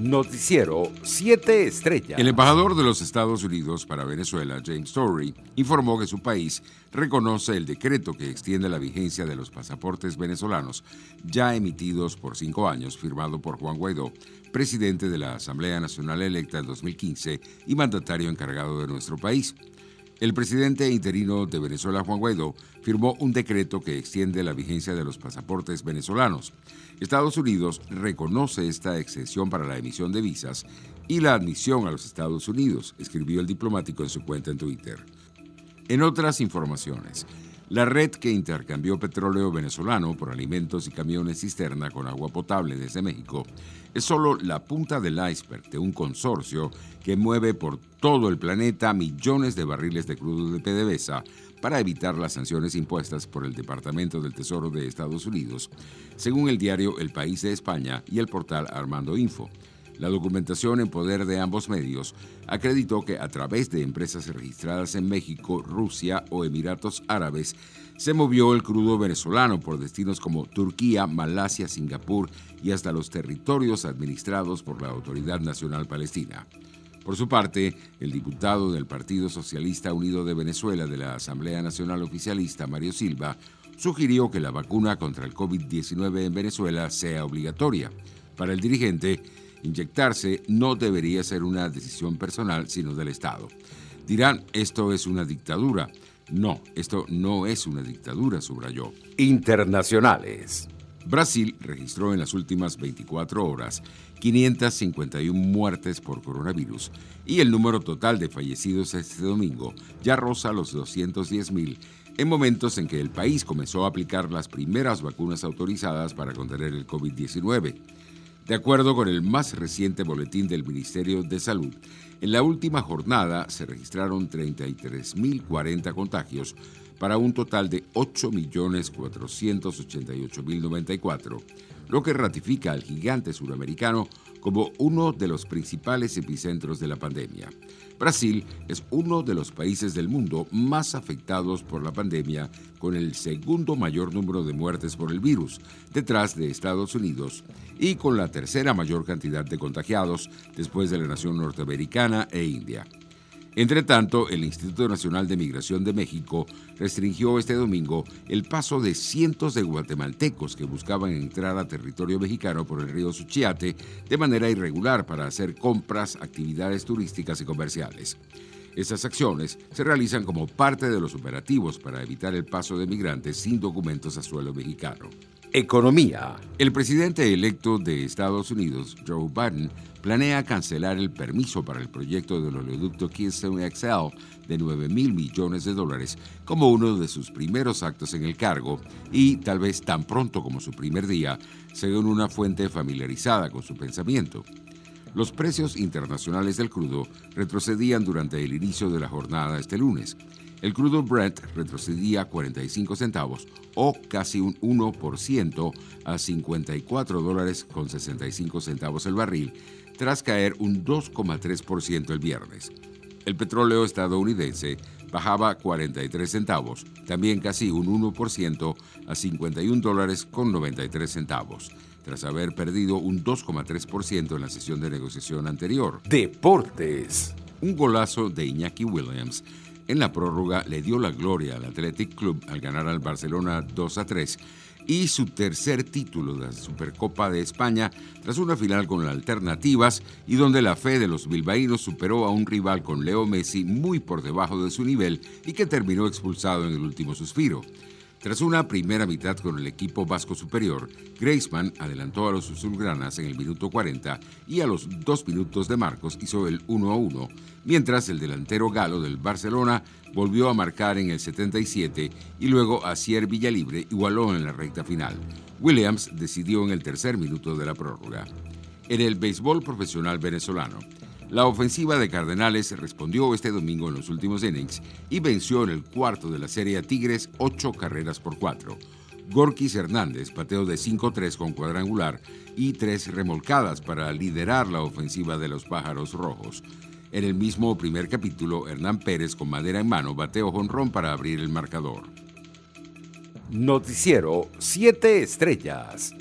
Noticiero 7 Estrellas. El embajador de los Estados Unidos para Venezuela, James Story, informó que su país reconoce el decreto que extiende la vigencia de los pasaportes venezolanos ya emitidos por cinco años, firmado por Juan Guaidó, presidente de la Asamblea Nacional electa en 2015 y mandatario encargado de nuestro país. El presidente interino de Venezuela, Juan Guaidó, firmó un decreto que extiende la vigencia de los pasaportes venezolanos. Estados Unidos reconoce esta excepción para la emisión de visas y la admisión a los Estados Unidos, escribió el diplomático en su cuenta en Twitter. En otras informaciones, la red que intercambió petróleo venezolano por alimentos y camiones cisterna con agua potable desde México es solo la punta del iceberg de un consorcio que mueve por todo el planeta millones de barriles de crudo de PDVSA para evitar las sanciones impuestas por el Departamento del Tesoro de Estados Unidos, según el diario El País de España y el portal Armando Info. La documentación en poder de ambos medios acreditó que a través de empresas registradas en México, Rusia o Emiratos Árabes se movió el crudo venezolano por destinos como Turquía, Malasia, Singapur y hasta los territorios administrados por la Autoridad Nacional Palestina. Por su parte, el diputado del Partido Socialista Unido de Venezuela de la Asamblea Nacional Oficialista, Mario Silva, sugirió que la vacuna contra el COVID-19 en Venezuela sea obligatoria. Para el dirigente, Inyectarse no debería ser una decisión personal, sino del Estado. Dirán, esto es una dictadura. No, esto no es una dictadura, subrayó. Internacionales. Brasil registró en las últimas 24 horas 551 muertes por coronavirus y el número total de fallecidos este domingo ya roza los 210 mil en momentos en que el país comenzó a aplicar las primeras vacunas autorizadas para contener el COVID-19. De acuerdo con el más reciente boletín del Ministerio de Salud, en la última jornada se registraron 33.040 contagios para un total de 8.488.094, lo que ratifica al gigante suramericano como uno de los principales epicentros de la pandemia. Brasil es uno de los países del mundo más afectados por la pandemia, con el segundo mayor número de muertes por el virus, detrás de Estados Unidos, y con la tercera mayor cantidad de contagiados después de la nación norteamericana e India. Entre tanto, el Instituto Nacional de Migración de México restringió este domingo el paso de cientos de guatemaltecos que buscaban entrar a territorio mexicano por el río Suchiate de manera irregular para hacer compras, actividades turísticas y comerciales. Estas acciones se realizan como parte de los operativos para evitar el paso de migrantes sin documentos a suelo mexicano. Economía. El presidente electo de Estados Unidos, Joe Biden, planea cancelar el permiso para el proyecto del oleoducto Keystone XL de 9 mil millones de dólares como uno de sus primeros actos en el cargo y tal vez tan pronto como su primer día, según una fuente familiarizada con su pensamiento. Los precios internacionales del crudo retrocedían durante el inicio de la jornada este lunes. El crudo Brent retrocedía 45 centavos o casi un 1% a 54 dólares con 65 centavos el barril, tras caer un 2,3% el viernes. El petróleo estadounidense bajaba 43 centavos, también casi un 1% a 51 dólares con 93 centavos, tras haber perdido un 2,3% en la sesión de negociación anterior. Deportes. Un golazo de Iñaki Williams en la prórroga le dio la gloria al Athletic Club al ganar al Barcelona 2 a 3 y su tercer título de la Supercopa de España tras una final con alternativas y donde la fe de los bilbaínos superó a un rival con Leo Messi muy por debajo de su nivel y que terminó expulsado en el último suspiro. Tras una primera mitad con el equipo vasco superior, Griezmann adelantó a los azulgranas en el minuto 40 y a los dos minutos de Marcos hizo el 1 a 1, mientras el delantero galo del Barcelona volvió a marcar en el 77 y luego Asier Villalibre igualó en la recta final. Williams decidió en el tercer minuto de la prórroga. En el béisbol profesional venezolano, la ofensiva de Cardenales respondió este domingo en los últimos innings y venció en el cuarto de la serie a Tigres ocho carreras por cuatro. Gorkis Hernández pateó de 5-3 con cuadrangular y tres remolcadas para liderar la ofensiva de los Pájaros Rojos. En el mismo primer capítulo, Hernán Pérez con madera en mano bateó jonrón para abrir el marcador. Noticiero 7 Estrellas.